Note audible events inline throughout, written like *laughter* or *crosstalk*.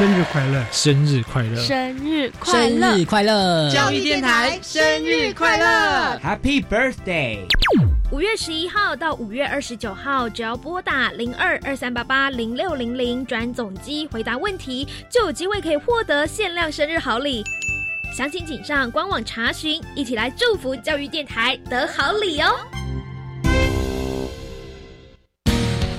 生日快乐，生日快乐，生日快乐，生日快乐！教育电台生日快乐，Happy Birthday！五月十一号到五月二十九号，只要拨打零二二三八八零六零零转总机回答问题，就有机会可以获得限量生日好礼。详情请上官网查询，一起来祝福教育电台得好礼哦！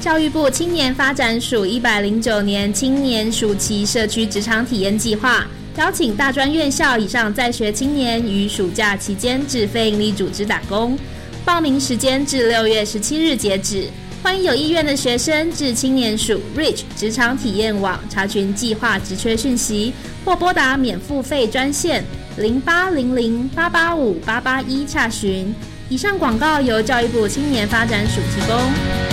教育部青年发展署一百零九年青年暑期社区职场体验计划，邀请大专院校以上在学青年于暑假期间至非营利组织打工。报名时间至六月十七日截止，欢迎有意愿的学生至青年署 Reach 职场体验网查询计划职缺讯息，或拨打免付费专线零八零零八八五八八一查询。以上广告由教育部青年发展署提供。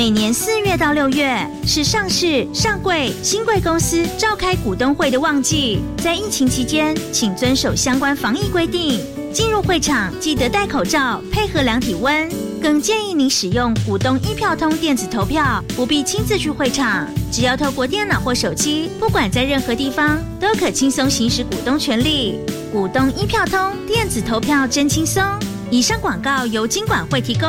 每年四月到六月是上市、上柜、新贵公司召开股东会的旺季，在疫情期间，请遵守相关防疫规定。进入会场记得戴口罩，配合量体温。更建议您使用股东一票通电子投票，不必亲自去会场，只要透过电脑或手机，不管在任何地方都可轻松行使股东权利。股东一票通电子投票真轻松。以上广告由金管会提供。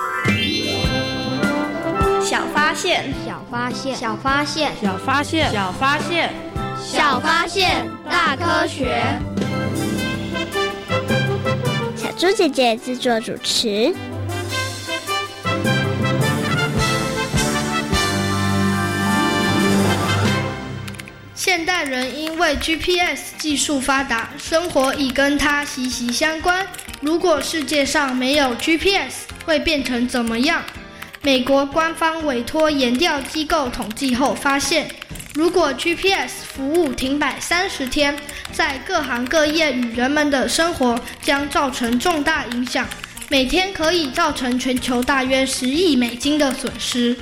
小发现，小发现，小发现，小发现，小发现，小发现，大科学。小猪姐姐制作主持。现代人因为 GPS 技术发达，生活已跟它息息相关。如果世界上没有 GPS，会变成怎么样？美国官方委托研调机构统计后发现，如果 GPS 服务停摆三十天，在各行各业与人们的生活将造成重大影响，每天可以造成全球大约十亿美金的损失。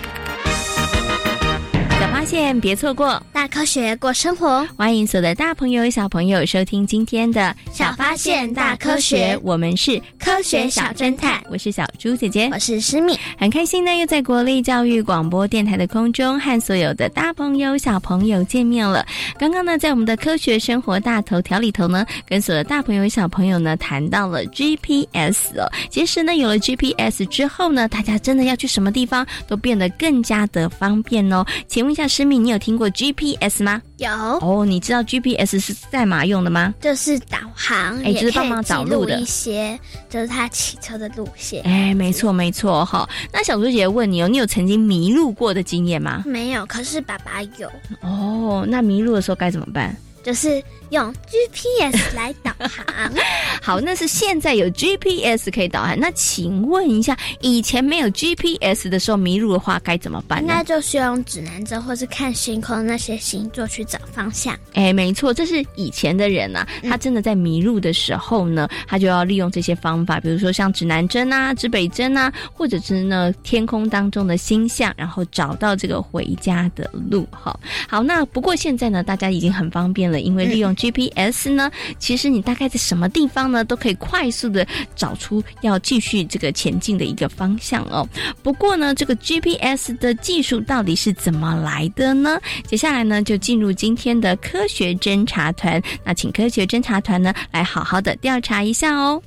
小发现，别错过大科学过生活。欢迎所有的大朋友、小朋友收听今天的小发现大科学。我们是科学小侦探，我是小猪姐姐，我是诗敏，很开心呢，又在国立教育广播电台的空中和所有的大朋友、小朋友见面了。刚刚呢，在我们的科学生活大头条里头呢，跟所有的大朋友、小朋友呢谈到了 GPS 哦。其实呢，有了 GPS 之后呢，大家真的要去什么地方都变得更加的方便哦。请问一下，诗敏，你有听过 GPS 吗？有哦，你知道 GPS 是干嘛用的吗？就是导航，哎，就是帮忙导路的一些，就是他骑车的路线。哎，没错没错哈。那小猪姐姐问你哦，你有曾经迷路过的经验吗？没有，可是爸爸有。哦，那迷路的时候该怎么办？就是用 GPS *laughs* 来导航。*laughs* 好，那是现在有 GPS 可以导航。那请问一下，以前没有 GPS 的时候迷路的话该怎么办？那就需要用指南针或是看星空那些星座去找方向。哎，没错，这是以前的人啊，他真的在迷路的时候呢，他就要利用这些方法，比如说像指南针啊、指北针啊，或者是呢天空当中的星象，然后找到这个回家的路。哈，好，那不过现在呢，大家已经很方便了。因为利用 GPS 呢，其实你大概在什么地方呢，都可以快速的找出要继续这个前进的一个方向哦。不过呢，这个 GPS 的技术到底是怎么来的呢？接下来呢，就进入今天的科学侦查团。那请科学侦查团呢，来好好的调查一下哦。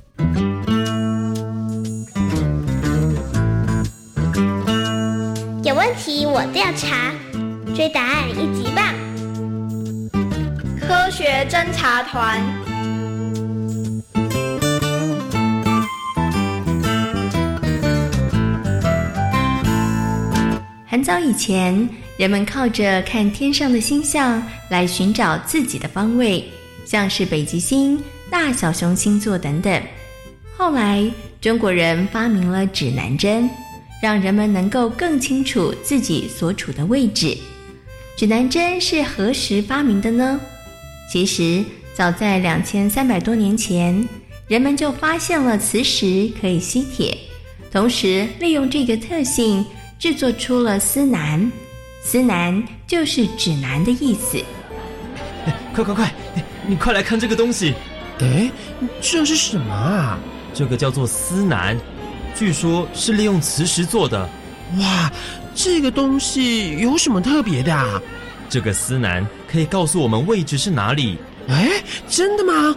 有问题我调查，追答案一级棒！科学侦察团。很早以前，人们靠着看天上的星象来寻找自己的方位，像是北极星、大小熊星座等等。后来，中国人发明了指南针，让人们能够更清楚自己所处的位置。指南针是何时发明的呢？其实，早在两千三百多年前，人们就发现了磁石可以吸铁，同时利用这个特性。制作出了丝南，丝南就是指南的意思。*laughs* 快快快，你快来看这个东西！哎，这是什么啊？这个叫做丝南，据说是利用磁石做的。哇，这个东西有什么特别的啊？这个司南可以告诉我们位置是哪里。哎，真的吗？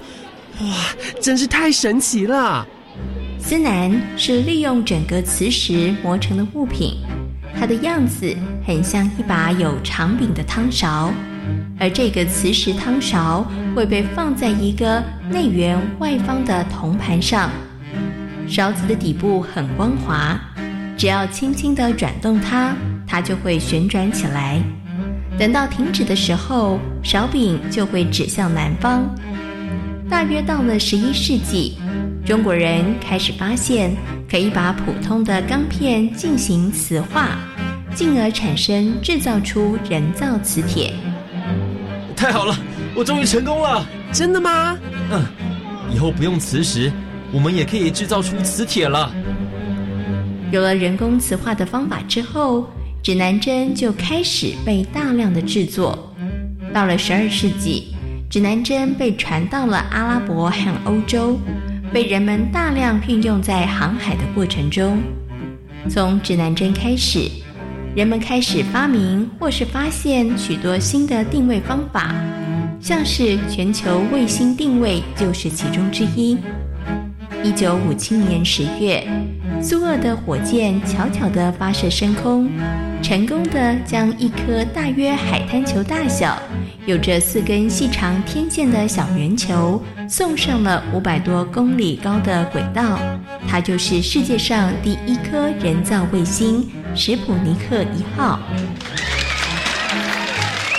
哇，真是太神奇了！司南是利用整个磁石磨成的物品。它的样子很像一把有长柄的汤勺，而这个磁石汤勺会被放在一个内圆外方的铜盘上，勺子的底部很光滑，只要轻轻地转动它，它就会旋转起来。等到停止的时候，勺柄就会指向南方。大约到了十一世纪，中国人开始发现。可以把普通的钢片进行磁化，进而产生制造出人造磁铁。太好了，我终于成功了！真的吗？嗯，以后不用磁石，我们也可以制造出磁铁了。有了人工磁化的方法之后，指南针就开始被大量的制作。到了十二世纪，指南针被传到了阿拉伯和欧洲。被人们大量运用在航海的过程中。从指南针开始，人们开始发明或是发现许多新的定位方法，像是全球卫星定位就是其中之一。一九五七年十月，苏俄的火箭悄悄地发射升空，成功地将一颗大约海滩球大小。有着四根细长天线的小圆球送上了五百多公里高的轨道，它就是世界上第一颗人造卫星——史普尼克一号。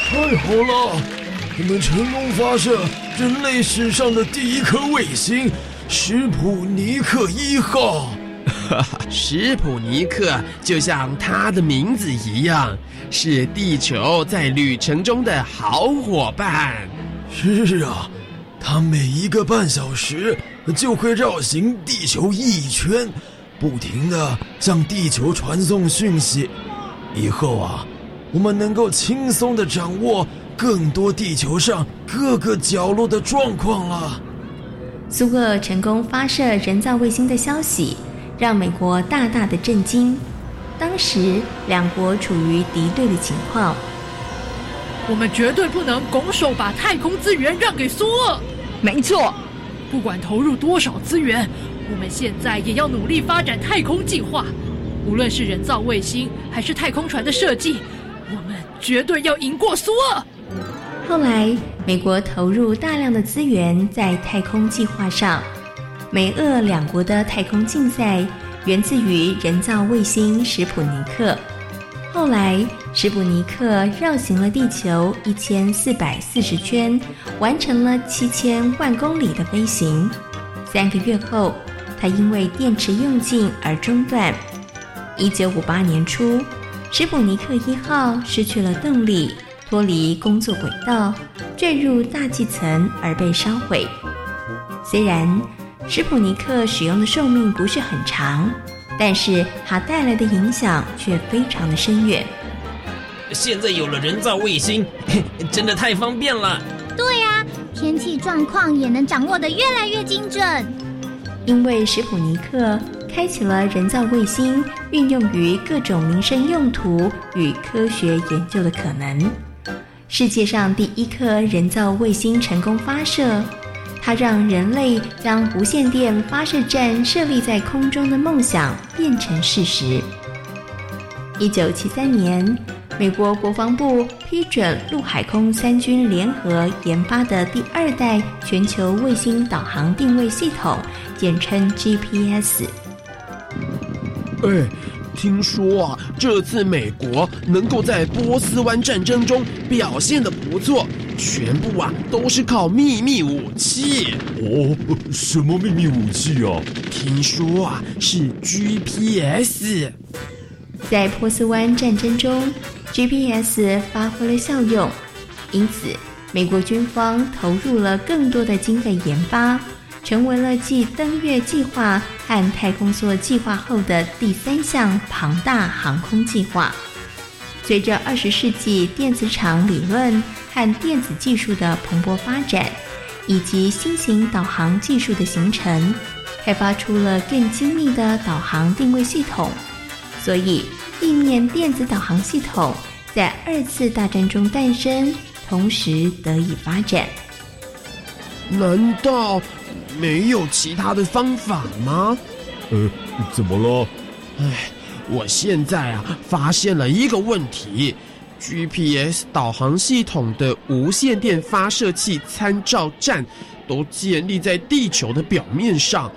太好了，我们成功发射人类史上的第一颗卫星——史普尼克一号。*laughs* 史普尼克就像他的名字一样。是地球在旅程中的好伙伴。是啊，它每一个半小时就会绕行地球一圈，不停的向地球传送讯息。以后啊，我们能够轻松的掌握更多地球上各个角落的状况了。苏俄成功发射人造卫星的消息，让美国大大的震惊。当时两国处于敌对的情况，我们绝对不能拱手把太空资源让给苏俄。没错，不管投入多少资源，我们现在也要努力发展太空计划。无论是人造卫星还是太空船的设计，我们绝对要赢过苏俄。后来，美国投入大量的资源在太空计划上，美俄两国的太空竞赛。源自于人造卫星史普尼克。后来，史普尼克绕行了地球一千四百四十圈，完成了七千万公里的飞行。三个月后，它因为电池用尽而中断。一九五八年初，史普尼克一号失去了动力，脱离工作轨道，坠入大气层而被烧毁。虽然。史普尼克使用的寿命不是很长，但是它带来的影响却非常的深远。现在有了人造卫星，*laughs* 真的太方便了。对呀，天气状况也能掌握的越来越精准。因为史普尼克开启了人造卫星运用于各种民生用途与科学研究的可能。世界上第一颗人造卫星成功发射。它让人类将无线电发射站设立在空中的梦想变成事实。一九七三年，美国国防部批准陆海空三军联合研发的第二代全球卫星导航定位系统，简称 GPS。哎，听说啊，这次美国能够在波斯湾战争中表现的不错，全部啊都是靠秘密武器。哦，什么秘密武器啊？听说啊是 GPS。在波斯湾战争中，GPS 发挥了效用，因此美国军方投入了更多的经费研发，成为了继登月计划和太空梭计划后的第三项庞大航空计划。随着二十世纪电磁场理论和电子技术的蓬勃发展，以及新型导航技术的形成，开发出了更精密的导航定位系统。所以，地面电子导航系统在二次大战中诞生，同时得以发展。难道没有其他的方法吗？呃，怎么了？唉，我现在啊发现了一个问题：GPS 导航系统的无线电发射器参照站都建立在地球的表面上。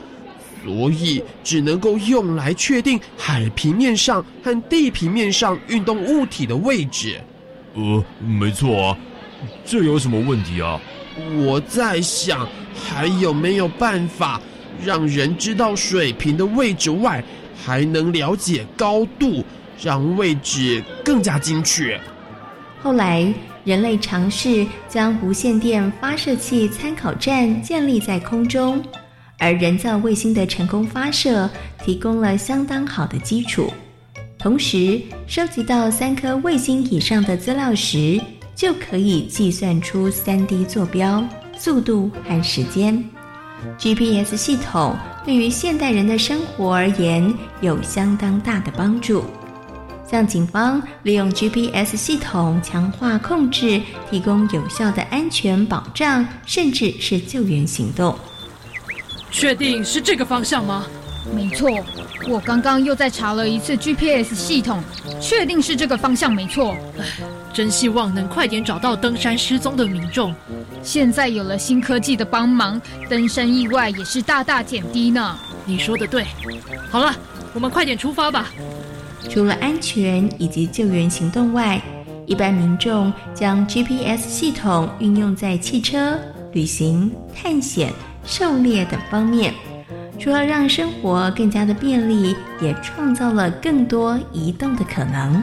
所以只能够用来确定海平面上和地平面上运动物体的位置。呃，没错啊，这有什么问题啊？我在想，还有没有办法让人知道水平的位置外，还能了解高度，让位置更加精确？后来，人类尝试将无线电发射器参考站建立在空中。而人造卫星的成功发射提供了相当好的基础，同时收集到三颗卫星以上的资料时，就可以计算出 3D 坐标、速度和时间。GPS 系统对于现代人的生活而言有相当大的帮助。像警方利用 GPS 系统强化控制，提供有效的安全保障，甚至是救援行动。确定是这个方向吗？没错，我刚刚又再查了一次 GPS 系统，确定是这个方向没错。唉，真希望能快点找到登山失踪的民众。现在有了新科技的帮忙，登山意外也是大大减低呢。你说的对。好了，我们快点出发吧。除了安全以及救援行动外，一般民众将 GPS 系统运用在汽车、旅行、探险。狩猎等方面，除了让生活更加的便利，也创造了更多移动的可能。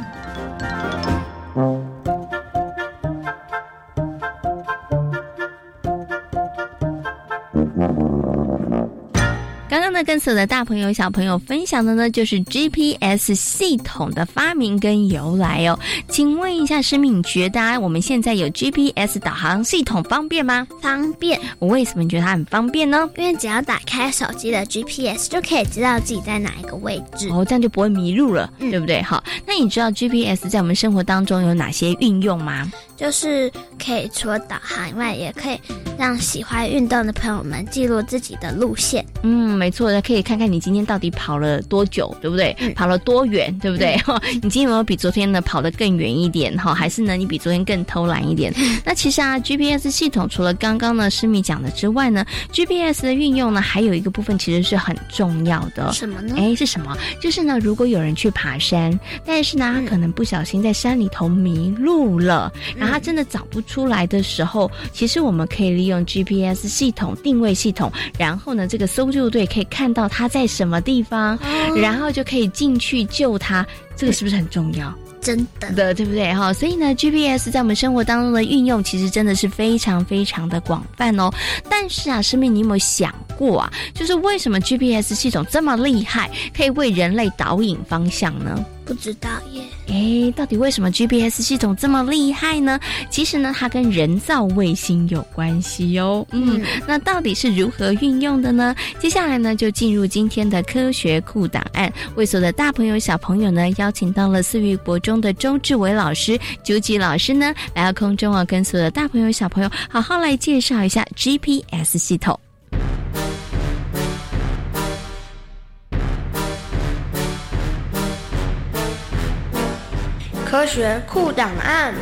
那跟所有的大朋友、小朋友分享的呢，就是 GPS 系统的发明跟由来哦。请问一下，施敏，你觉得我们现在有 GPS 导航系统方便吗？方便。我为什么觉得它很方便呢？因为只要打开手机的 GPS，就可以知道自己在哪一个位置。哦，这样就不会迷路了，对不对？好，那你知道 GPS 在我们生活当中有哪些运用吗？就是可以除了导航以外，也可以让喜欢运动的朋友们记录自己的路线。嗯，没错，可以看看你今天到底跑了多久，对不对？跑了多远，对不对？哈，*laughs* 你今天有没有比昨天呢跑得更远一点？哈，还是呢你比昨天更偷懒一点？*laughs* 那其实啊，GPS 系统除了刚刚呢施密讲的之外呢，GPS 的运用呢还有一个部分其实是很重要的。什么呢？哎，是什么？就是呢，如果有人去爬山，但是呢他可能不小心在山里头迷路了。他真的找不出来的时候，其实我们可以利用 GPS 系统定位系统，然后呢，这个搜救队可以看到他在什么地方，然后就可以进去救他。这个是不是很重要？真的，对不对？哈，所以呢，GPS 在我们生活当中的运用，其实真的是非常非常的广泛哦。但是啊，生命，你有没有想过啊？就是为什么 GPS 系统这么厉害，可以为人类导引方向呢？不知道耶。哎，到底为什么 GPS 系统这么厉害呢？其实呢，它跟人造卫星有关系哟。嗯，那到底是如何运用的呢？接下来呢，就进入今天的科学库档案，为所有的大朋友、小朋友呢，邀请到了四育国中的周志伟老师、九吉老师呢，来到空中啊，跟所有的大朋友、小朋友好好来介绍一下 GPS 系统。科学库档案。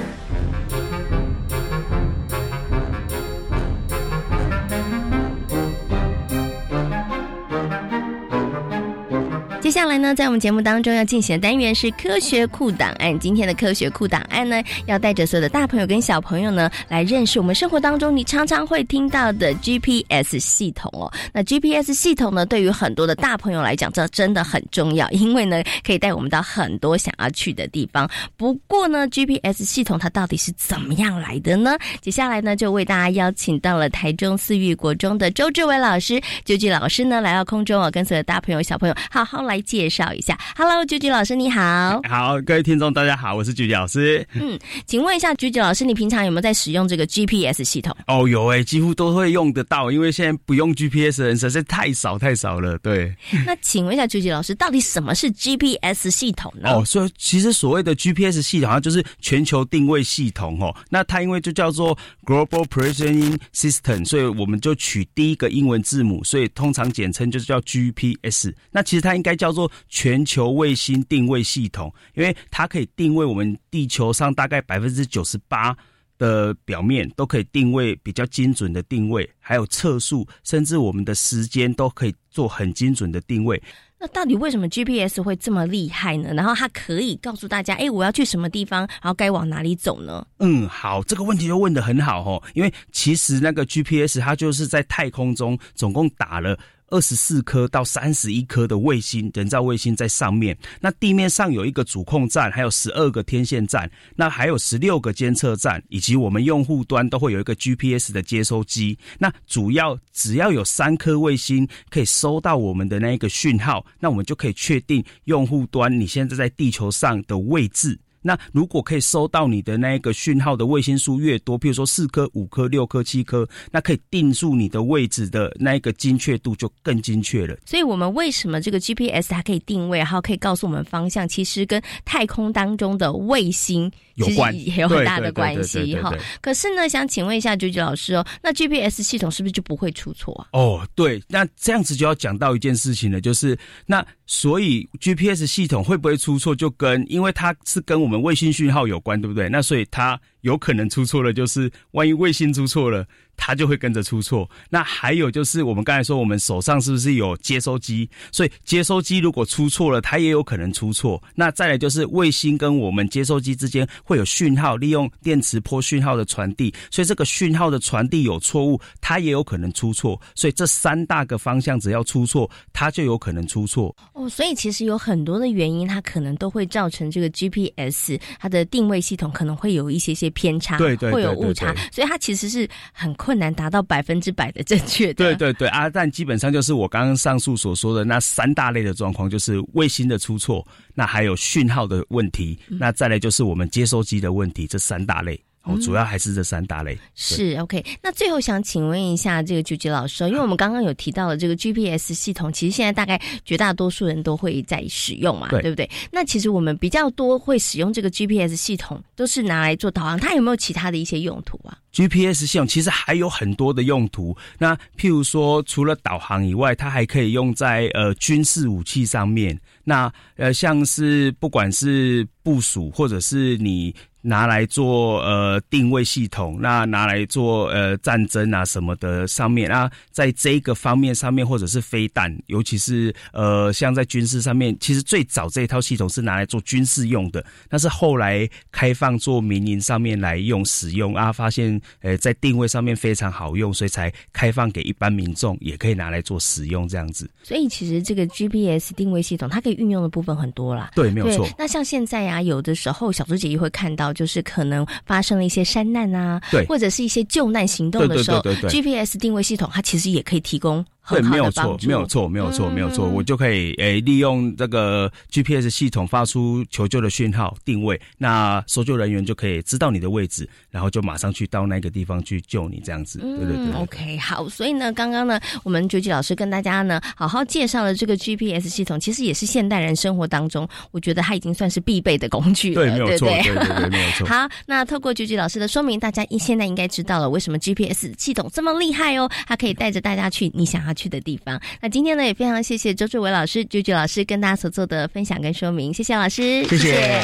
接下来呢，在我们节目当中要进行的单元是科学库档案。今天的科学库档案呢，要带着所有的大朋友跟小朋友呢，来认识我们生活当中你常常会听到的 GPS 系统哦。那 GPS 系统呢，对于很多的大朋友来讲，这真的很重要，因为呢，可以带我们到很多想要去的地方。不过呢，GPS 系统它到底是怎么样来的呢？接下来呢，就为大家邀请到了台中四育国中的周志伟老师，周志老师呢来到空中哦，跟所有大朋友小朋友好好来。介绍一下，Hello，菊菊老师你好，好，各位听众大家好，我是菊菊老师。嗯，请问一下，菊菊老师，你平常有没有在使用这个 GPS 系统？哦，有诶，几乎都会用得到，因为现在不用 GPS 的人实在太少太少了。对。那请问一下，菊菊老师，到底什么是 GPS 系统呢？哦，所以其实所谓的 GPS 系统，它就是全球定位系统哦。那它因为就叫做 Global Positioning System，所以我们就取第一个英文字母，所以通常简称就是叫 GPS。那其实它应该叫。叫做全球卫星定位系统，因为它可以定位我们地球上大概百分之九十八的表面，都可以定位比较精准的定位，还有测速，甚至我们的时间都可以做很精准的定位。那到底为什么 GPS 会这么厉害呢？然后它可以告诉大家，哎，我要去什么地方，然后该往哪里走呢？嗯，好，这个问题就问的很好哦，因为其实那个 GPS 它就是在太空中总共打了。二十四颗到三十一颗的卫星，人造卫星在上面。那地面上有一个主控站，还有十二个天线站，那还有十六个监测站，以及我们用户端都会有一个 GPS 的接收机。那主要只要有三颗卫星可以收到我们的那一个讯号，那我们就可以确定用户端你现在在地球上的位置。那如果可以收到你的那一个讯号的卫星数越多，譬如说四颗、五颗、六颗、七颗，那可以定住你的位置的那一个精确度就更精确了。所以，我们为什么这个 GPS 它可以定位，然后可以告诉我们方向，其实跟太空当中的卫星有关，也有很大的关系哈。可是呢，想请问一下九九老师哦，那 GPS 系统是不是就不会出错啊？哦，对，那这样子就要讲到一件事情了，就是那所以 GPS 系统会不会出错，就跟因为它是跟我们卫星讯号有关，对不对？那所以它有可能出错了，就是万一卫星出错了。它就会跟着出错。那还有就是，我们刚才说，我们手上是不是有接收机？所以接收机如果出错了，它也有可能出错。那再来就是，卫星跟我们接收机之间会有讯号，利用电磁波讯号的传递，所以这个讯号的传递有错误，它也有可能出错。所以这三大个方向只要出错，它就有可能出错。哦，所以其实有很多的原因，它可能都会造成这个 GPS 它的定位系统可能会有一些些偏差，对对，会有误差。所以它其实是很。困难达到百分之百的正确。对对对啊，但基本上就是我刚刚上述所说的那三大类的状况，就是卫星的出错，那还有讯号的问题，那再来就是我们接收机的问题，这三大类。哦，主要还是这三大类。是 OK。那最后想请问一下这个菊菊老师，因为我们刚刚有提到了这个 GPS 系统，其实现在大概绝大多数人都会在使用嘛，对不对？那其实我们比较多会使用这个 GPS 系统，都是拿来做导航，它有没有其他的一些用途啊？GPS 系统其实还有很多的用途。那譬如说，除了导航以外，它还可以用在呃军事武器上面。那呃，像是不管是部署，或者是你。拿来做呃定位系统，那拿来做呃战争啊什么的上面啊，在这个方面上面，或者是飞弹，尤其是呃像在军事上面，其实最早这一套系统是拿来做军事用的，但是后来开放做民营上面来用使用啊，发现呃在定位上面非常好用，所以才开放给一般民众也可以拿来做使用这样子。所以其实这个 GPS 定位系统它可以运用的部分很多啦。对，没有错。那像现在啊，有的时候小猪姐姐会看到。就是可能发生了一些山难啊，对，或者是一些救难行动的时候，GPS 定位系统它其实也可以提供。对，没有错，没有错，没有错，没有错，我就可以诶利用这个 GPS 系统发出求救的讯号定位，那搜救人员就可以知道你的位置，然后就马上去到那个地方去救你，这样子。对对对。OK，好，所以呢，刚刚呢，我们九九老师跟大家呢好好介绍了这个 GPS 系统，其实也是现代人生活当中，我觉得它已经算是必备的工具了，对，没有错，对对对，没有错。*laughs* 好，那透过九九老师的说明，大家现在应该知道了为什么 GPS 系统这么厉害哦，它可以带着大家去你想要。去的地方。那今天呢，也非常谢谢周志伟老师、九九老师跟大家所做的分享跟说明，谢谢老师，谢谢。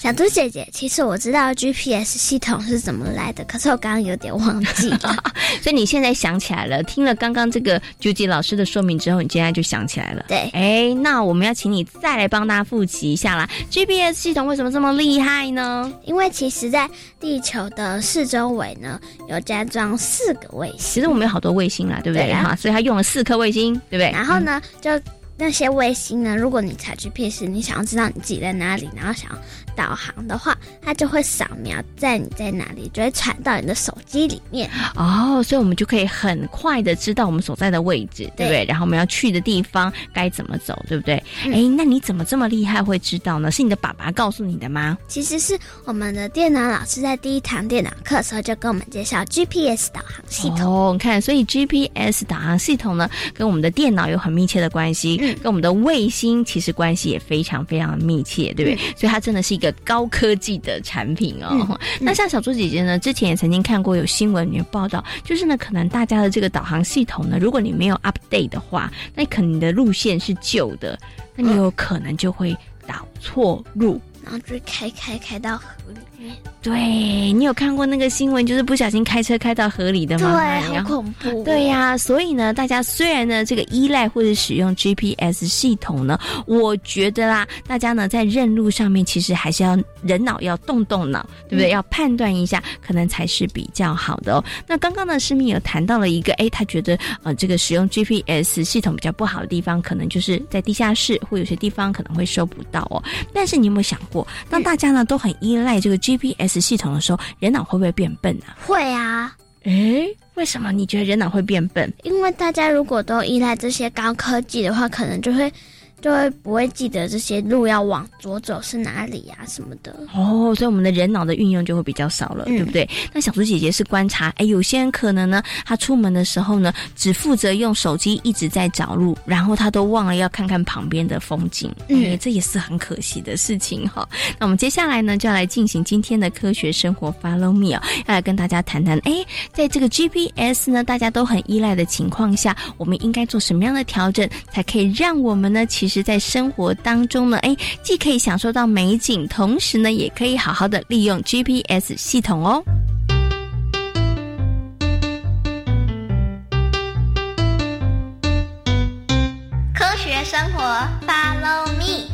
小猪姐姐，其实我知道 GPS 系统是怎么来的，可是我刚刚有点忘记了。*laughs* 所以你现在想起来了，听了刚刚这个朱吉老师的说明之后，你现在就想起来了。对，哎，那我们要请你再来帮大家复习一下啦。GPS 系统为什么这么厉害呢？因为其实在地球的四周围呢，有加装四个卫星。其实我们有好多卫星啦，对不对？哈，所以它用了四颗卫星，对不对？然后呢，就那些卫星呢，如果你采 GPS，你想要知道你自己在哪里，然后想要导航的话，它就会扫描在你在哪里，就会传到你的手机里面。哦，所以我们就可以很快的知道我们所在的位置，对不对？然后我们要去的地方该怎么走，对不对？哎，那你怎么这么厉害会知道呢？是你的爸爸告诉你的吗？其实是我们的电脑老师在第一堂电脑课的时候就跟我们介绍 GPS 导航系统。哦，你看，所以 GPS 导航系统呢，跟我们的电脑有很密切的关系，跟我们的卫星其实关系也非常非常密切，对不对？所以它真的是一个高科技的产品哦。那像小猪姐姐呢，之前也曾经看过有新闻有报道，就是呢，可能大家的这个导航系统呢，如果你没有 update 的话，那可能你的路线是旧的，那你有可能就会导错路。然后就开开开到河里面。对你有看过那个新闻，就是不小心开车开到河里的吗？对，好恐怖。对呀，所以呢，大家虽然呢这个依赖或者使用 GPS 系统呢，我觉得啦，大家呢在认路上面其实还是要人脑要动动脑，对不对？要判断一下，可能才是比较好的哦。那刚刚呢，市民有谈到了一个，哎，他觉得呃这个使用 GPS 系统比较不好的地方，可能就是在地下室或有些地方可能会收不到哦。但是你有没有想过，当大家呢都很依赖这个 GPS 系统的时候，人脑会不会变笨啊？会啊，诶，为什么你觉得人脑会变笨？因为大家如果都依赖这些高科技的话，可能就会就会不会记得这些路要往左走是哪里呀、什么的。哦，所以我们的人脑的运用就会比较少了，对不对？那小猪姐姐是观察，哎，有些人可能呢，他出门的时候呢，只负责用手机一直在找路，然后他都忘了要看看旁边的风景，嗯，这也是很可惜的事情哈。那我们接下来呢，就要来进行今天的科学生活 Follow Me 哦，要来跟大家谈谈，哎，在这个 GPS 呢，大家都很依赖的情况下，我们应该做什么样的调整，才可以让我们呢，其实在生活当中呢，哎，既可以享受到美景，同时呢，也可以好好的利用 GPS 系统哦。科学生活，Follow me。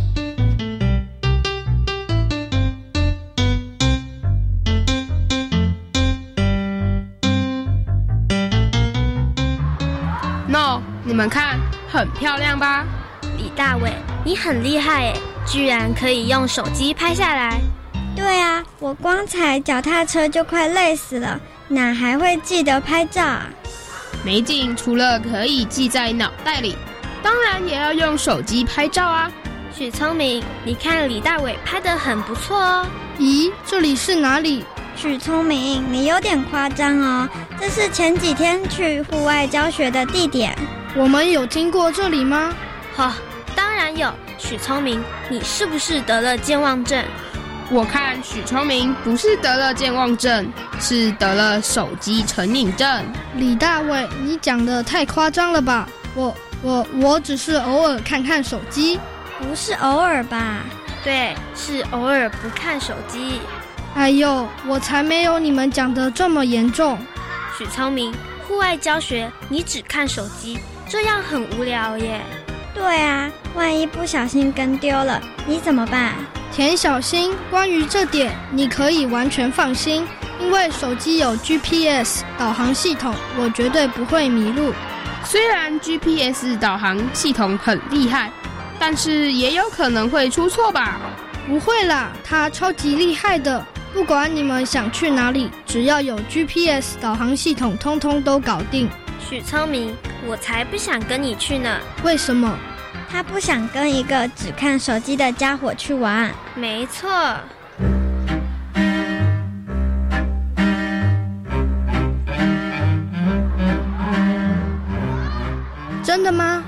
喏，你们看，很漂亮吧？李大伟，你很厉害诶，居然可以用手机拍下来。对啊，我光踩脚踏车就快累死了，哪还会记得拍照啊？美景除了可以记在脑袋里，当然也要用手机拍照啊。许聪明，你看李大伟拍的很不错哦。咦，这里是哪里？许聪明，你有点夸张哦。这是前几天去户外教学的地点。我们有经过这里吗？哈、当然有。许聪明，你是不是得了健忘症？我看许聪明不是得了健忘症，是得了手机成瘾症。李大伟，你讲的太夸张了吧？我我我只是偶尔看看手机，不是偶尔吧？对，是偶尔不看手机。哎呦，我才没有你们讲的这么严重。许聪明，户外教学你只看手机，这样很无聊耶。对啊，万一不小心跟丢了，你怎么办？田小新，关于这点你可以完全放心，因为手机有 GPS 导航系统，我绝对不会迷路。虽然 GPS 导航系统很厉害，但是也有可能会出错吧？不会啦，它超级厉害的。不管你们想去哪里，只要有 GPS 导航系统，通通都搞定。许聪明，我才不想跟你去呢。为什么？他不想跟一个只看手机的家伙去玩。没错。真的吗？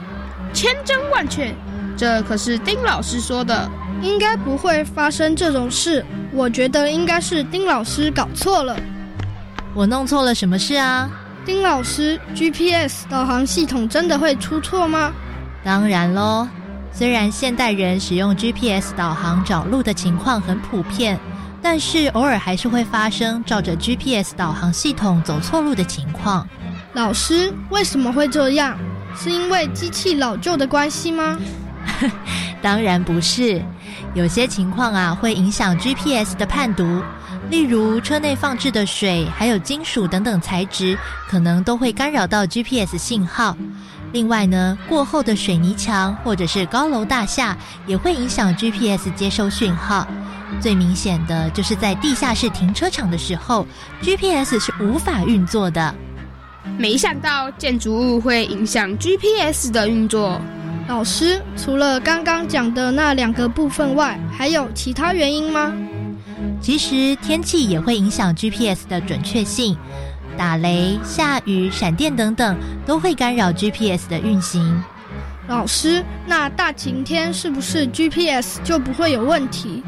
千真万确，这可是丁老师说的。应该不会发生这种事。我觉得应该是丁老师搞错了。我弄错了什么事啊？丁老师，GPS 导航系统真的会出错吗？当然喽，虽然现代人使用 GPS 导航找路的情况很普遍，但是偶尔还是会发生照着 GPS 导航系统走错路的情况。老师，为什么会这样？是因为机器老旧的关系吗？*laughs* 当然不是，有些情况啊会影响 GPS 的判读，例如车内放置的水、还有金属等等材质，可能都会干扰到 GPS 信号。另外呢，过后的水泥墙或者是高楼大厦也会影响 GPS 接收讯号。最明显的就是在地下室停车场的时候，GPS 是无法运作的。没想到建筑物会影响 GPS 的运作。老师，除了刚刚讲的那两个部分外，还有其他原因吗？其实天气也会影响 GPS 的准确性，打雷、下雨、闪电等等都会干扰 GPS 的运行。老师，那大晴天是不是 GPS 就不会有问题？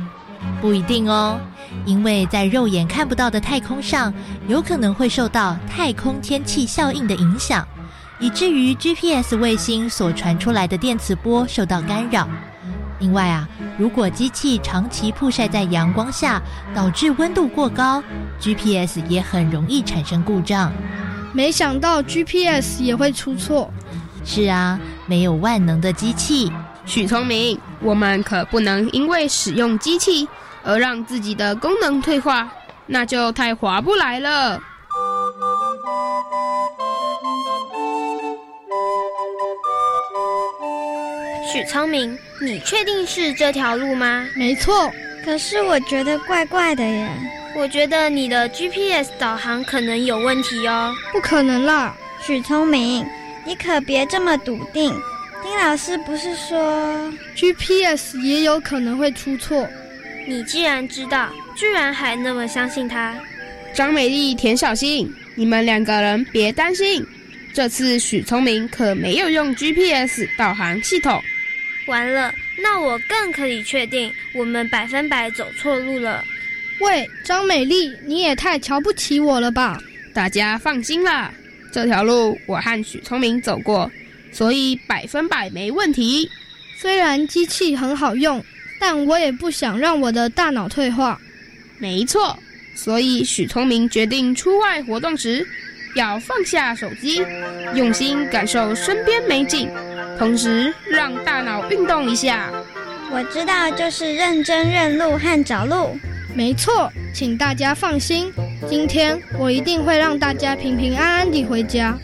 不一定哦，因为在肉眼看不到的太空上，有可能会受到太空天气效应的影响。以至于 GPS 卫星所传出来的电磁波受到干扰。另外啊，如果机器长期曝晒在阳光下，导致温度过高，GPS 也很容易产生故障。没想到 GPS 也会出错。是啊，没有万能的机器。许聪明，我们可不能因为使用机器而让自己的功能退化，那就太划不来了。许聪明，你确定是这条路吗？没错，可是我觉得怪怪的耶。我觉得你的 GPS 导航可能有问题哦。不可能啦，许聪明，你可别这么笃定。丁老师不是说 GPS 也有可能会出错？你既然知道，居然还那么相信他。张美丽、田小新，你们两个人别担心，这次许聪明可没有用 GPS 导航系统。完了，那我更可以确定我们百分百走错路了。喂，张美丽，你也太瞧不起我了吧？大家放心啦，这条路我和许聪明走过，所以百分百没问题。虽然机器很好用，但我也不想让我的大脑退化。没错，所以许聪明决定出外活动时要放下手机，用心感受身边美景。同时让大脑运动一下。我知道，就是认真认路和找路。没错，请大家放心，今天我一定会让大家平平安安地回家。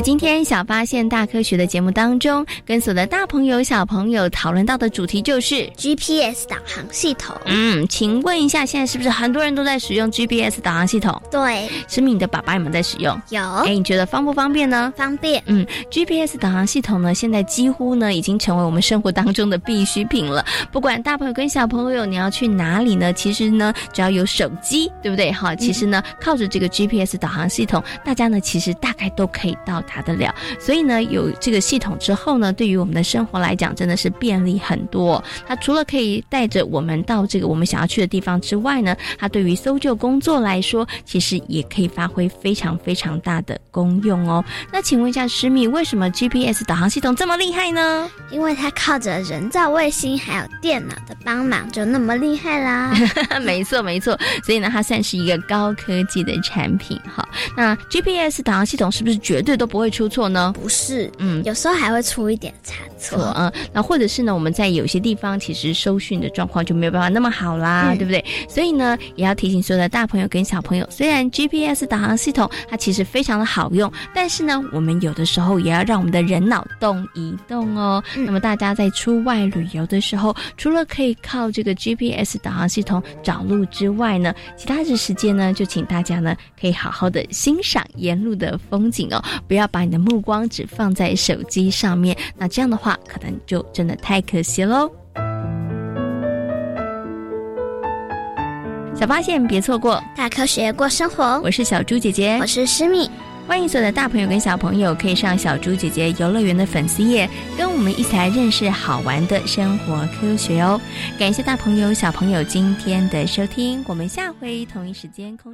在今天小发现大科学的节目当中，跟所有的大朋友小朋友讨论到的主题就是 GPS 导航系统。嗯，请问一下，现在是不是很多人都在使用 GPS 导航系统？对，是你的爸爸有没有在使用？有。哎，你觉得方不方便呢？方便。嗯，GPS 导航系统呢，现在几乎呢已经成为我们生活当中的必需品了。不管大朋友跟小朋友，你要去哪里呢？其实呢，只要有手机，对不对？哈，其实呢，靠着这个 GPS 导航系统，大家呢其实大概都可以到达得了。所以呢，有这个系统之后呢，对于我们的生活来讲，真的是便利很多。它除了可以带着我们到这个我们想要去的地方之外呢，它对于搜救工作来说，其实也可以发挥非常非常大的功用哦。那请问一下施米，为什么 GPS 导航系统这么厉害呢？因为它靠着人造卫星还有电脑的帮忙，就那么厉害啦。*laughs* 没错没错，所以呢，它算是一个高科技的产品。哈，那 GPS 导航系统是不是绝对都不会出错呢？不是，嗯，有时候还会出一点差错。嗯，那或者是呢，我们在有些地方其实收讯的状况就没有办法那么好啦，对不对？所以呢，也要提醒所有的大朋友跟小朋友，虽然 GPS 导航系统它其实非常的好用，但是呢，我们有的时候也要让我们的人脑动一动哦。那么大家在出外旅游的时候，除了可以靠这个 GPS 导航系统找路之外呢，其他的时间呢，就请大家呢可以好好的欣赏沿路的风景哦，不要把你的目光只放在手机上面，那这样的话可能就真的太可惜喽。小发现别错过，大科学过生活。我是小猪姐姐，我是诗密。欢迎所有的大朋友跟小朋友可以上小猪姐姐游乐园的粉丝页，跟我们一起来认识好玩的生活科学哦。感谢大朋友小朋友今天的收听，我们下回同一时间空。